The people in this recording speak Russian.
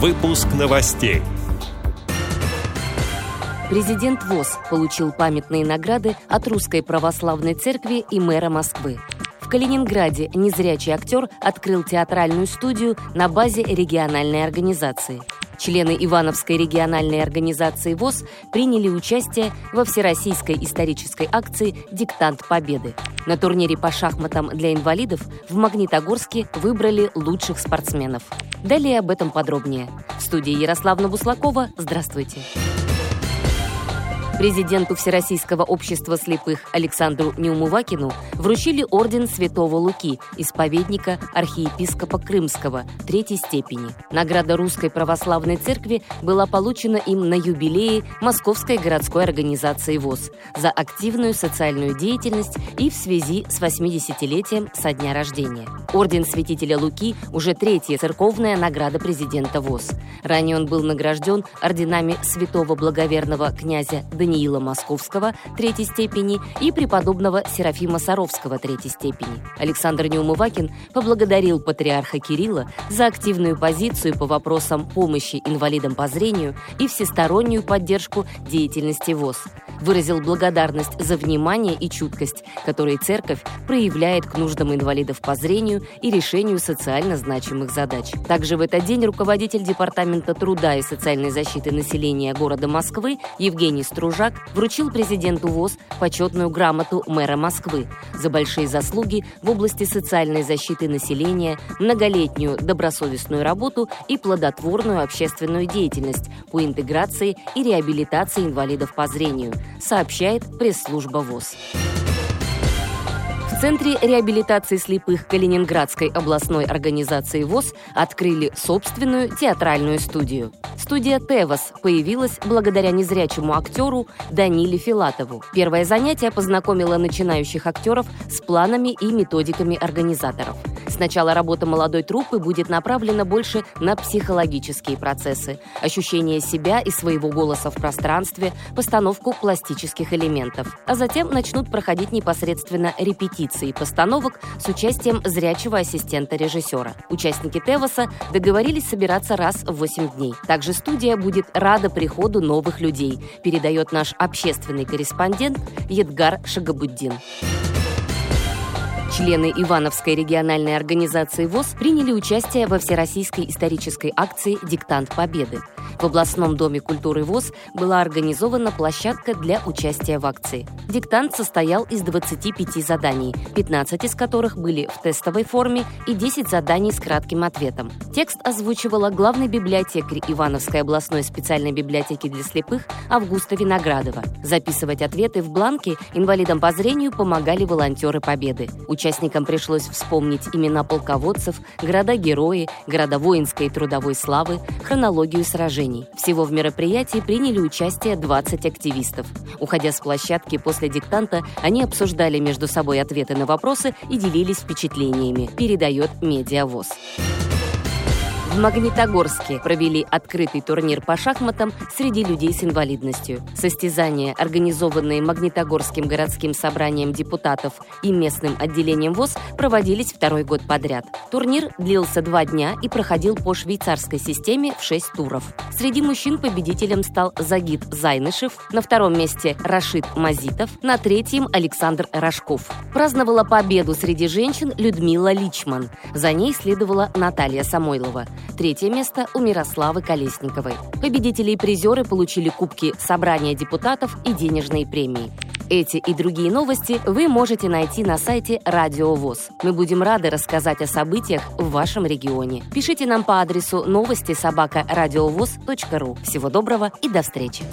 Выпуск новостей. Президент ВОЗ получил памятные награды от Русской Православной Церкви и мэра Москвы. В Калининграде незрячий актер открыл театральную студию на базе региональной организации. Члены Ивановской региональной организации ВОЗ приняли участие во всероссийской исторической акции «Диктант Победы». На турнире по шахматам для инвалидов в Магнитогорске выбрали лучших спортсменов. Далее об этом подробнее. В студии Ярославна Буслакова. Здравствуйте. Президенту Всероссийского общества слепых Александру Неумывакину вручили орден Святого Луки, исповедника архиепископа Крымского, третьей степени. Награда Русской Православной Церкви была получена им на юбилее Московской городской организации ВОЗ за активную социальную деятельность и в связи с 80-летием со дня рождения. Орден Святителя Луки уже третья церковная награда президента ВОЗ. Ранее он был награжден орденами Святого Благоверного князя Даниила Даниила Московского третьей степени и преподобного Серафима Саровского третьей степени. Александр Неумывакин поблагодарил патриарха Кирилла за активную позицию по вопросам помощи инвалидам по зрению и всестороннюю поддержку деятельности ВОЗ. Выразил благодарность за внимание и чуткость, которые церковь проявляет к нуждам инвалидов по зрению и решению социально значимых задач. Также в этот день руководитель Департамента труда и социальной защиты населения города Москвы Евгений Стружа Жак вручил президенту ВОЗ почетную грамоту мэра Москвы за большие заслуги в области социальной защиты населения, многолетнюю добросовестную работу и плодотворную общественную деятельность по интеграции и реабилитации инвалидов по зрению, сообщает пресс-служба ВОЗ. В Центре реабилитации слепых Калининградской областной организации ВОЗ открыли собственную театральную студию. Студия «Тевос» появилась благодаря незрячему актеру Даниле Филатову. Первое занятие познакомило начинающих актеров с планами и методиками организаторов. Сначала работа молодой труппы будет направлена больше на психологические процессы, ощущение себя и своего голоса в пространстве, постановку пластических элементов. А затем начнут проходить непосредственно репетиции постановок с участием зрячего ассистента режиссера. Участники Тевоса договорились собираться раз в 8 дней. Также студия будет рада приходу новых людей, передает наш общественный корреспондент Едгар Шагабуддин. Члены Ивановской региональной организации ВОЗ приняли участие во всероссийской исторической акции «Диктант Победы». В областном доме культуры ВОЗ была организована площадка для участия в акции. Диктант состоял из 25 заданий, 15 из которых были в тестовой форме и 10 заданий с кратким ответом. Текст озвучивала главный библиотекарь Ивановской областной специальной библиотеки для слепых Августа Виноградова. Записывать ответы в бланке инвалидам по зрению помогали волонтеры Победы. Участникам пришлось вспомнить имена полководцев, города-герои, города воинской и трудовой славы, хронологию сражений движений. Всего в мероприятии приняли участие 20 активистов. Уходя с площадки после диктанта, они обсуждали между собой ответы на вопросы и делились впечатлениями, передает Медиавоз. В Магнитогорске провели открытый турнир по шахматам среди людей с инвалидностью. Состязания, организованные Магнитогорским городским собранием депутатов и местным отделением ВОЗ, проводились второй год подряд. Турнир длился два дня и проходил по швейцарской системе в шесть туров. Среди мужчин победителем стал Загид Зайнышев, на втором месте Рашид Мазитов, на третьем Александр Рожков. Праздновала победу среди женщин Людмила Личман. За ней следовала Наталья Самойлова. Третье место у Мирославы Колесниковой. Победители и призеры получили кубки собрания депутатов и денежные премии. Эти и другие новости вы можете найти на сайте Радио ВОЗ. Мы будем рады рассказать о событиях в вашем регионе. Пишите нам по адресу новости собака ру. Всего доброго и до встречи!